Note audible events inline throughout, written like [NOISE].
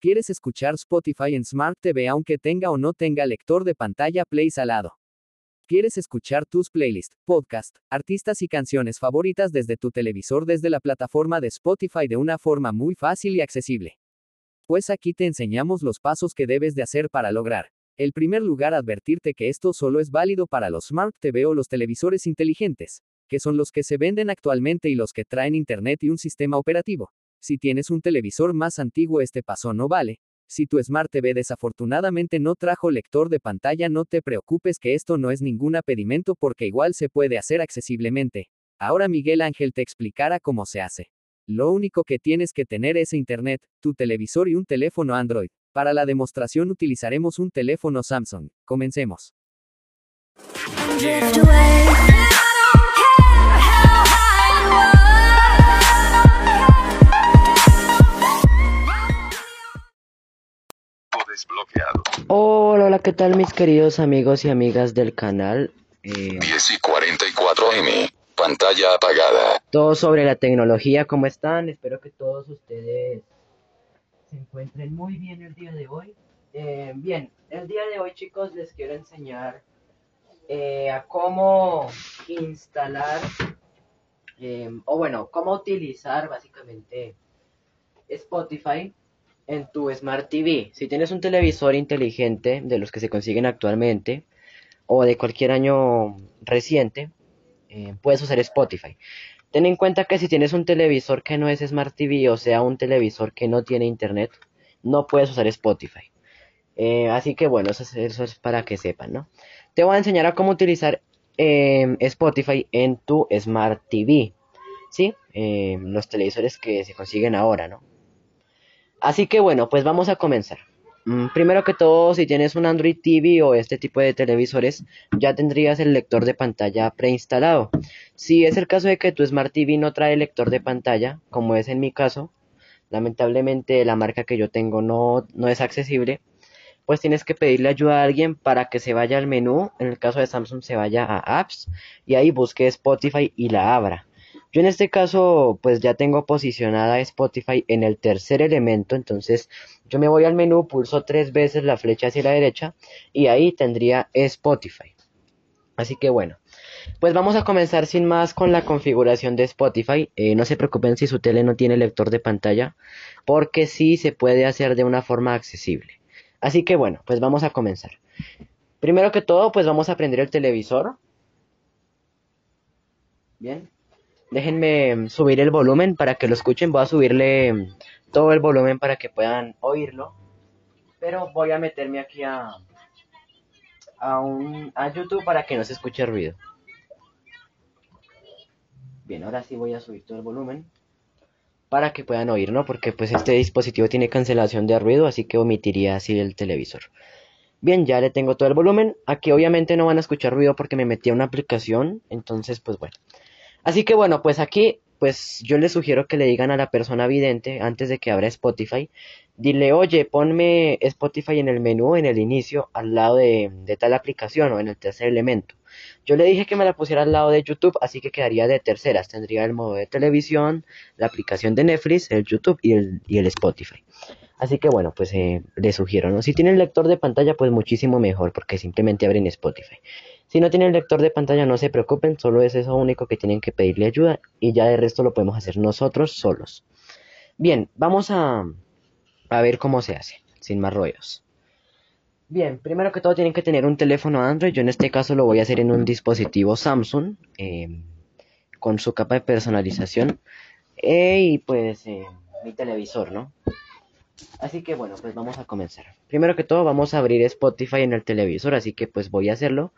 ¿Quieres escuchar Spotify en Smart TV aunque tenga o no tenga lector de pantalla Play salado? ¿Quieres escuchar tus playlists, podcast, artistas y canciones favoritas desde tu televisor desde la plataforma de Spotify de una forma muy fácil y accesible? Pues aquí te enseñamos los pasos que debes de hacer para lograr. El primer lugar advertirte que esto solo es válido para los Smart TV o los televisores inteligentes, que son los que se venden actualmente y los que traen internet y un sistema operativo. Si tienes un televisor más antiguo este paso no vale. Si tu Smart TV desafortunadamente no trajo lector de pantalla no te preocupes que esto no es ningún impedimento porque igual se puede hacer accesiblemente. Ahora Miguel Ángel te explicará cómo se hace. Lo único que tienes que tener es internet, tu televisor y un teléfono Android. Para la demostración utilizaremos un teléfono Samsung. Comencemos. Desbloqueado. Hola, hola, ¿qué tal mis queridos amigos y amigas del canal? Eh, 10 y 44 M, pantalla apagada. Todo sobre la tecnología, ¿cómo están? Espero que todos ustedes se encuentren muy bien el día de hoy. Eh, bien, el día de hoy chicos les quiero enseñar eh, a cómo instalar, eh, o bueno, cómo utilizar básicamente Spotify en tu Smart TV. Si tienes un televisor inteligente de los que se consiguen actualmente o de cualquier año reciente, eh, puedes usar Spotify. Ten en cuenta que si tienes un televisor que no es Smart TV o sea un televisor que no tiene internet, no puedes usar Spotify. Eh, así que bueno, eso es, para que sepan, ¿no? Te voy a enseñar a cómo utilizar em, Spotify en tu Smart TV. ¿Sí? Em, los televisores que se consiguen ahora, ¿no? Así que bueno, pues vamos a comenzar. Mm, primero que todo, si tienes un Android TV o este tipo de televisores, ya tendrías el lector de pantalla preinstalado. Si es el caso de que tu Smart TV no trae lector de pantalla, como es en mi caso, lamentablemente la marca que yo tengo no, no es accesible, pues tienes que pedirle ayuda a alguien para que se vaya al menú, en el caso de Samsung se vaya a Apps y ahí busque Spotify y la abra. Yo en este caso pues ya tengo posicionada Spotify en el tercer elemento, entonces yo me voy al menú, pulso tres veces la flecha hacia la derecha y ahí tendría Spotify. Así que bueno, pues vamos a comenzar sin más con la configuración de Spotify. Eh, no se preocupen si su tele no tiene lector de pantalla, porque sí se puede hacer de una forma accesible. Así que bueno, pues vamos a comenzar. Primero que todo, pues vamos a prender el televisor. Bien, Déjenme subir el volumen para que lo escuchen. Voy a subirle todo el volumen para que puedan oírlo. Pero voy a meterme aquí a, a, un, a YouTube para que no se escuche ruido. Bien, ahora sí voy a subir todo el volumen para que puedan oír, ¿no? Porque pues este dispositivo tiene cancelación de ruido, así que omitiría así el televisor. Bien, ya le tengo todo el volumen. Aquí obviamente no van a escuchar ruido porque me metí a una aplicación, entonces pues bueno. Así que bueno, pues aquí, pues yo le sugiero que le digan a la persona vidente antes de que abra Spotify, dile, oye, ponme Spotify en el menú, en el inicio, al lado de, tal aplicación o en el tercer elemento. Yo le dije que me la pusiera al lado de YouTube, así que quedaría de terceras. Tendría el modo de televisión, la aplicación de Netflix, el YouTube y el, y el Spotify. Así que bueno, pues eh, le sugiero, ¿no? Si tienen lector de pantalla, pues muchísimo mejor, porque simplemente abren Spotify. Si no tienen lector de pantalla, no se preocupen, solo es eso único que tienen que pedirle ayuda y ya de resto lo podemos hacer nosotros solos. Bien, vamos a, a ver cómo se hace, sin más rollos. Bien, primero que todo tienen que tener un teléfono Android, yo en este caso lo voy a hacer en un dispositivo Samsung, em, con su capa de personalización, eh, y pues eh, mi televisor, ¿no? Así que bueno, pues vamos a comenzar. Primero que todo vamos a abrir Spotify en el televisor, así que pues voy a hacerlo.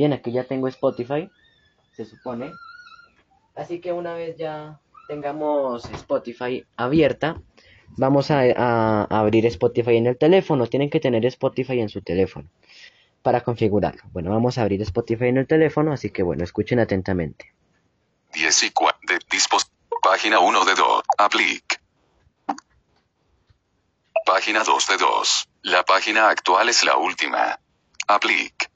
Bien, aquí ya tengo Spotify, se supone. Así que una vez ya tengamos Spotify abierta, vamos a, abrir Spotify en el teléfono. Tienen que tener Spotify en su teléfono para configurarlo. Bueno, vamos a abrir Spotify en el teléfono, así que bueno, escuchen atentamente. 10 y Página 1 de 2. Aplic. Página 2 de 2. La página actual es la última. Aplic.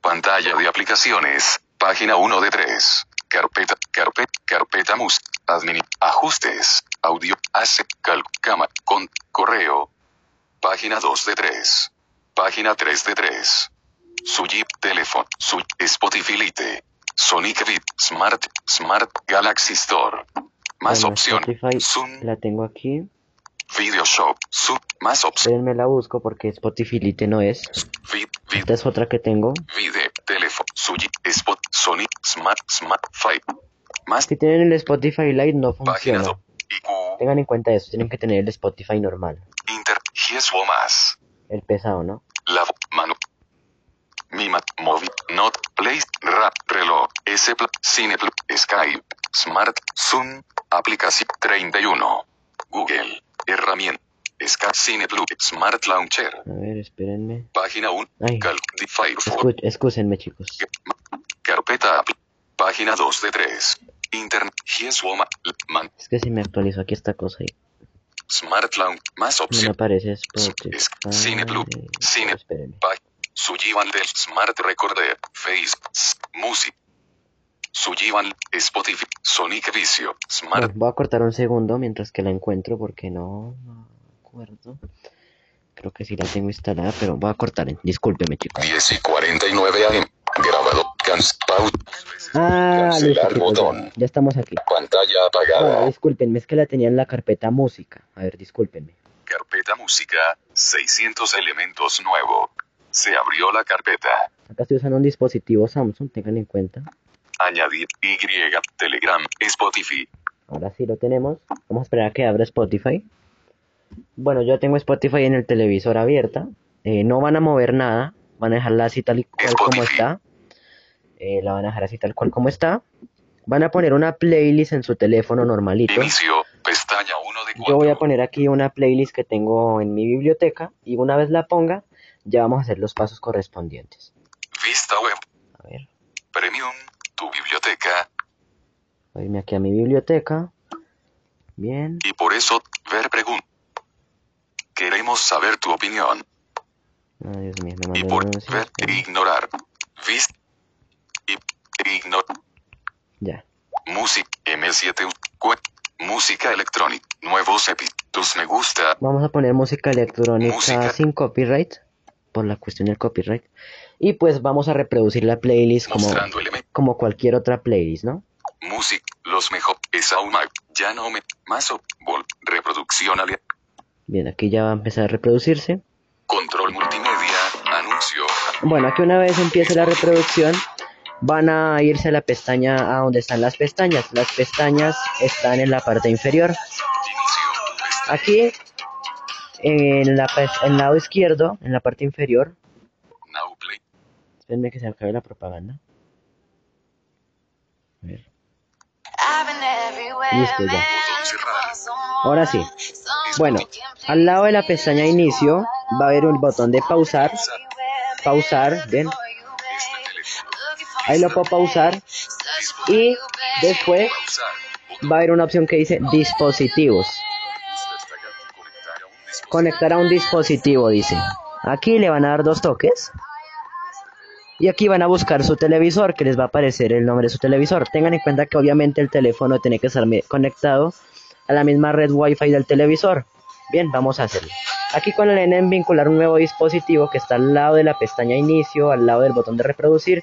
Pantalla de aplicaciones. Página 1 de 3. Carpeta, carpeta, carpeta mus. Admin, ajustes. Audio, hace, cal, cama, con, correo. Página 2 de 3. Página 3 de 3. Su Jeep, teléfono, su Spotify Lite. Sonic Beat, Smart, Smart, Galaxy Store. Más Bueno, opción. Spotify Zoom, la tengo aquí. Video Shop, Sub, más opción. Espérenme la busco porque Spotify Lite no es. Vid, vid, Esta es otra que tengo. Vide, teléfono, Suji, Spot, Sony, Smart, Smart, Five. Más Si tienen el Spotify Lite no funciona. 2. IQ, Tengan en cuenta eso, tienen que tener el Spotify normal. Inter, Gieswo más. El pesado, ¿no? La mano. Mima, móvil, not, place, rap, reloj, S, Cine, Skype, Smart, Zoom, aplicación 31. Skype, Cine, Blue, Smart Launcher, A ver, espérenme. página 1, Ay. Cal, de Firefox. Escu excúsenme, chicos. Carpeta. Página 2 de 3. Internet. Gieswoma. Man. Es que si me actualizo aquí esta cosa ahí. Smart Lounge. Más No me aparece Spotify. Cine Blue. Cine. Espérenme. Sujivan del Smart Recorder. Face. S- Music. Sujivan. Spotify. Sonic Vicio. Bueno, Smart. voy a cortar un segundo mientras que la encuentro porque no acuerdo. Creo que sí la tengo instalada, pero voy a cortar. Discúlpeme, chicos. 10 y 49 AM. Grabado. Ah, listo, chicos, ya, botón. ya estamos aquí. Pantalla apagada. discúlpenme, es que la tenía en la carpeta música. A ver, discúlpenme. Carpeta música. 600 elementos nuevo. Se abrió la carpeta. Acá estoy usando un dispositivo Samsung, tengan en cuenta. Añadir Y, Telegram, Spotify. Ahora sí lo tenemos. Vamos a esperar a que abra Spotify. Bueno, yo tengo Spotify en el televisor abierta. Eh, no van a mover nada. Van a dejarla así tal y cual como está. Eh, la van a dejar así tal cual como está. Van a poner una playlist en su teléfono normalito. Inicio, pestaña 1 de 4. Yo voy a poner aquí una playlist que tengo en mi biblioteca. Y una vez la ponga, ya vamos a hacer los pasos correspondientes. Vista web, A ver, Premium, tu biblioteca. voy a irme aquí a mi biblioteca. Bien. Y por eso, ver pregunta. Queremos saber tu opinión. Ay, Dios mío, me Y por ver e ignorar. Vist. Y ignor. Ya. Música, M7. cue- Música electrónica. Nuevos epi. Tus me gusta. Vamos a poner música electrónica Música. sin copyright, por la cuestión del copyright. Y pues vamos a reproducir la playlist como, como cualquier otra playlist, ¿no? Música. Los mejor. Es aún más. Ya no me. Más o. Vol. Reproducción ale- Bien, aquí ya va a empezar a reproducirse. Control multimedia. Anuncio. Bueno, aquí una vez empiece la reproducción, van a irse a la pestaña a donde están las pestañas. Las pestañas están en la parte inferior. Aquí, en, la, en el lado izquierdo, en la parte inferior, espérenme que se acabe la propaganda. A ver. Listo, ya. Ahora sí. Bueno, al lado de la pestaña inicio va a haber un botón de pausar. Pausar, teléfono. Ahí lo puedo pausar. Y después va a haber una opción que dice dispositivos. Conectar a un dispositivo. Dice. Aquí le van a dar dos toques. Y aquí van a buscar su televisor, que les va a aparecer el nombre de su televisor. Tengan en cuenta que obviamente el teléfono tiene que estar conectado a la misma red Wi-Fi del televisor. Bien, vamos a hacerlo. Aquí le den en vincular un nuevo dispositivo que está al lado de la pestaña inicio, al lado del botón de reproducir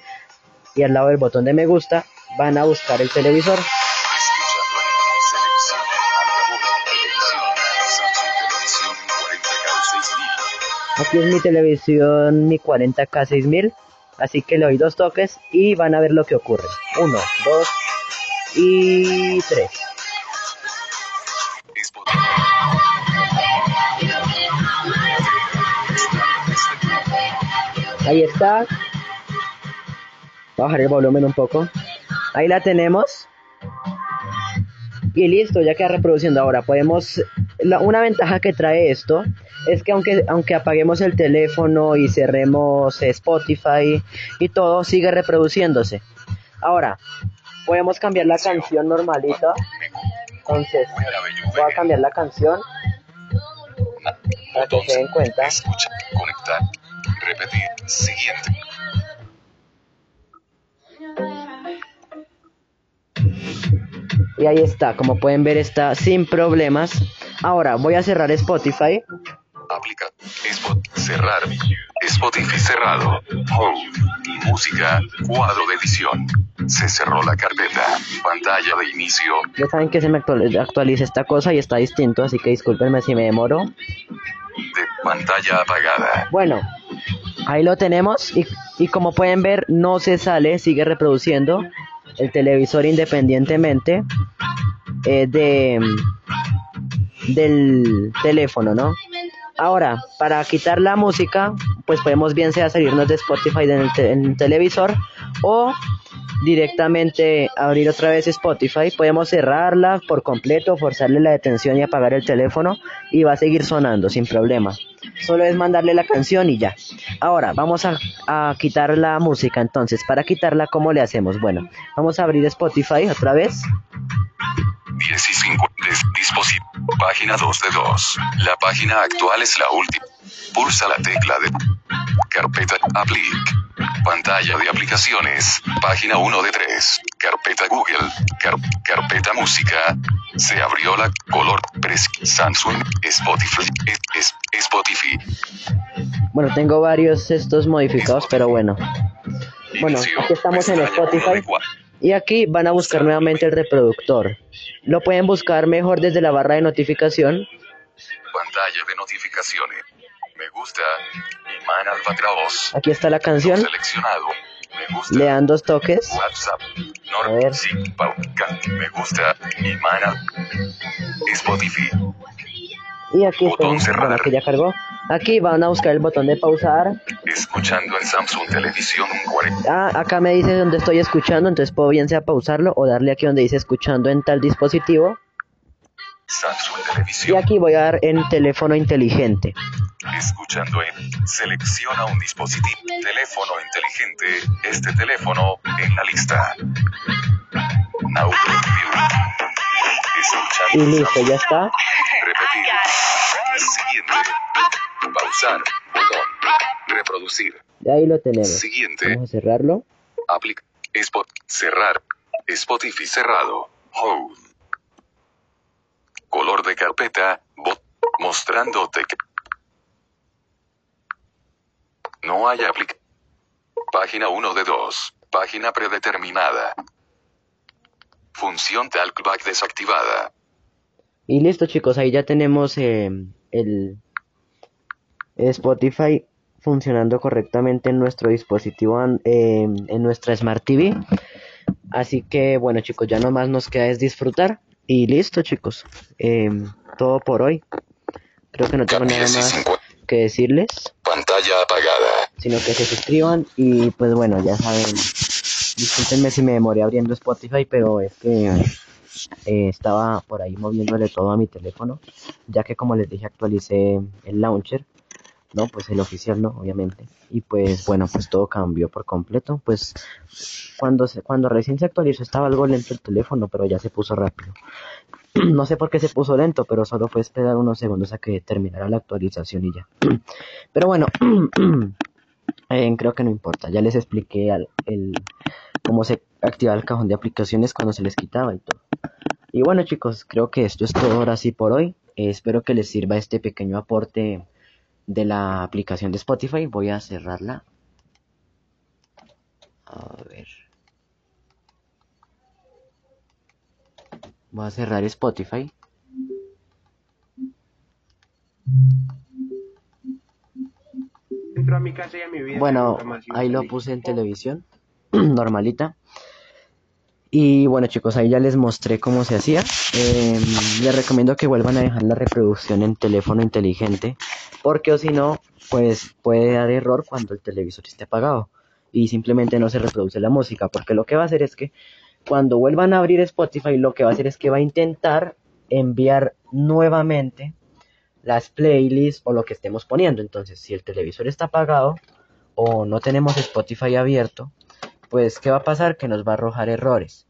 y al lado del botón de me gusta, van a buscar el televisor. Escuchando en selección. Altavoz. Televisión. Samsung Televisión 40K 6000. Aquí es mi televisión, mi 40K 6000. Así que le doy dos toques y van a ver lo que ocurre. Uno, dos y tres. Ahí está. Bajar el volumen un poco. Ahí la tenemos. Y listo, ya queda reproduciendo. Ahora podemos... la- una ventaja que trae esto es que aunque, aunque apaguemos el teléfono y cerremos Spotify y todo, sigue reproduciéndose. Ahora, podemos cambiar la canción normalita. Entonces, voy a cambiar la canción para. Escucha. Conectar. Repetir. Siguiente. Y ahí está, como pueden ver está sin problemas. Ahora voy a cerrar Spotify. Aplica. Spot. Cerrar. Spotify cerrado. Home. Música. Cuadro de edición. Se cerró la carpeta. Pantalla de inicio. Ya saben que se me actual- actualiza esta cosa y está distinto, así que discúlpenme si me demoro. De pantalla apagada. Bueno, ahí lo tenemos y, y como pueden ver no se sale, sigue reproduciendo el televisor independientemente eh, de del teléfono, ¿no? Ahora, para quitar la música, pues podemos bien sea salirnos de Spotify en el, en el televisor o directamente abrir otra vez Spotify. Podemos cerrarla por completo, forzarle la detención y apagar el teléfono y va a seguir sonando sin problema. Solo es mandarle la canción y ya. Ahora, vamos a, a quitar la música. Entonces, para quitarla, ¿cómo le hacemos? Bueno, vamos a abrir Spotify otra vez. 15. Des- dispositivo. Página 2 de 2. La página actual es la última. Pulsa la tecla de carpeta Applic. Pantalla de aplicaciones. Página 1 de 3. Carpeta Google. Car- carpeta música. Se abrió la color Samsung Spotify. Es- Spotify. Bueno, tengo varios estos modificados, pero bueno. Bueno, aquí estamos en Pestaña Spotify. Y aquí van a buscar nuevamente el reproductor. Lo pueden buscar mejor desde la barra de notificación. Pantalla de notificaciones. Me gusta. Imán Albatros. Aquí está la canción. Seleccionado. Me gusta. Le dan dos toques. WhatsApp. A ver. sí, Me gusta. Imana. Spotify. Y aquí Botón está. cerrar. Bueno, aquí ya cargó. Aquí van a buscar el botón de pausar. Escuchando en Samsung Televisión un 40. Ah, acá me dice donde estoy escuchando, entonces puedo bien sea pausarlo o darle aquí donde dice escuchando en tal dispositivo. Samsung Y Televisión. aquí voy a dar en teléfono inteligente. Escuchando en. Selecciona un dispositivo. Teléfono inteligente. Este teléfono en la lista. Now. Escuchando. Y listo, ya está. Repetir. Siguiente. Pausar. Botón. Reproducir. Y ahí lo tenemos. Siguiente. Vamos a cerrarlo. Aplic. Spot. Cerrar. Spotify cerrado. Home. Color de carpeta. Bot. Mostrándote. que- No hay aplic. Página 1 de 2. Página predeterminada. Función talkback desactivada. Y listo chicos, ahí ya tenemos eh, el Spotify funcionando correctamente en nuestro dispositivo, eh, en nuestra Smart TV. Así que bueno chicos, ya nomás nos queda es disfrutar. Y listo chicos, eh, todo por hoy. Creo que no tengo nada 10 y más 50. que decirles, Pantalla apagada. sino que se suscriban y pues bueno, ya saben, discúlpenme si me demoré abriendo Spotify, pero es que eh, estaba por ahí moviéndole todo a mi teléfono, ya que como les dije actualicé el launcher, no, pues el oficial no, obviamente, y pues bueno, pues todo cambió por completo, pues cuando se, cuando recién se actualizó estaba algo lento el teléfono, pero ya se puso rápido. [CLEARS THROAT] No sé por qué se puso lento, pero solo fue esperar unos segundos a que terminara la actualización y ya. [CLEARS THROAT] Pero bueno, [CLEARS THROAT] eh, creo que no importa. Ya les expliqué al- el, cómo se activaba el cajón de aplicaciones cuando se les quitaba y todo. Y bueno chicos, creo que esto es todo ahora sí por hoy. Eh, espero que les sirva este pequeño aporte de la aplicación de Spotify. Voy a cerrarla. A ver. Voy a cerrar Spotify. Entro a mi casa y a mi vida. Bueno, ahí lo puse en televisión, [CLEARS THROAT] normalita. Y bueno chicos, ahí ya les mostré cómo se hacía. Eh, les recomiendo que vuelvan a dejar la reproducción en teléfono inteligente, porque o si no, pues puede dar error cuando el televisor esté apagado y simplemente no se reproduce la música, porque lo que va a hacer es que cuando vuelvan a abrir Spotify, lo que va a hacer es que va a intentar enviar nuevamente las playlists o lo que estemos poniendo. Entonces, si el televisor está apagado o no tenemos Spotify abierto, pues ¿qué va a pasar? Que nos va a arrojar errores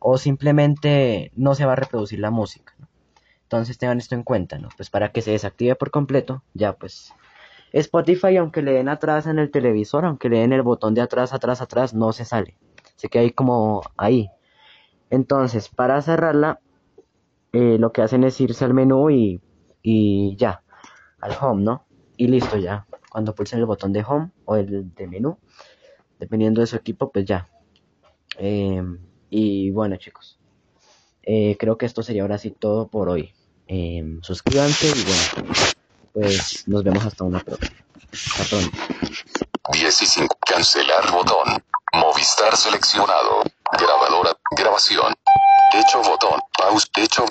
o simplemente no se va a reproducir la música. Entonces tengan esto en cuenta, ¿no? Pues para que se desactive por completo, ya pues Spotify, aunque le den atrás en el televisor, aunque le den el botón de atrás, atrás, atrás, no se sale. Se queda ahí como ahí. Entonces, para cerrarla, eh, lo que hacen es irse al menú y, y ya, al home, ¿no? Y listo ya. Cuando pulsen el botón de home o el de menú, dependiendo de su equipo, pues ya. Em, y bueno, chicos, eh, creo que esto sería ahora sí todo por hoy. Em, suscríbanse y bueno, pues nos vemos hasta una próxima. Hasta pronto. 15. Cancelar botón. Movistar seleccionado. Grabadora. Grabación. Hecho botón. Pause. Hecho.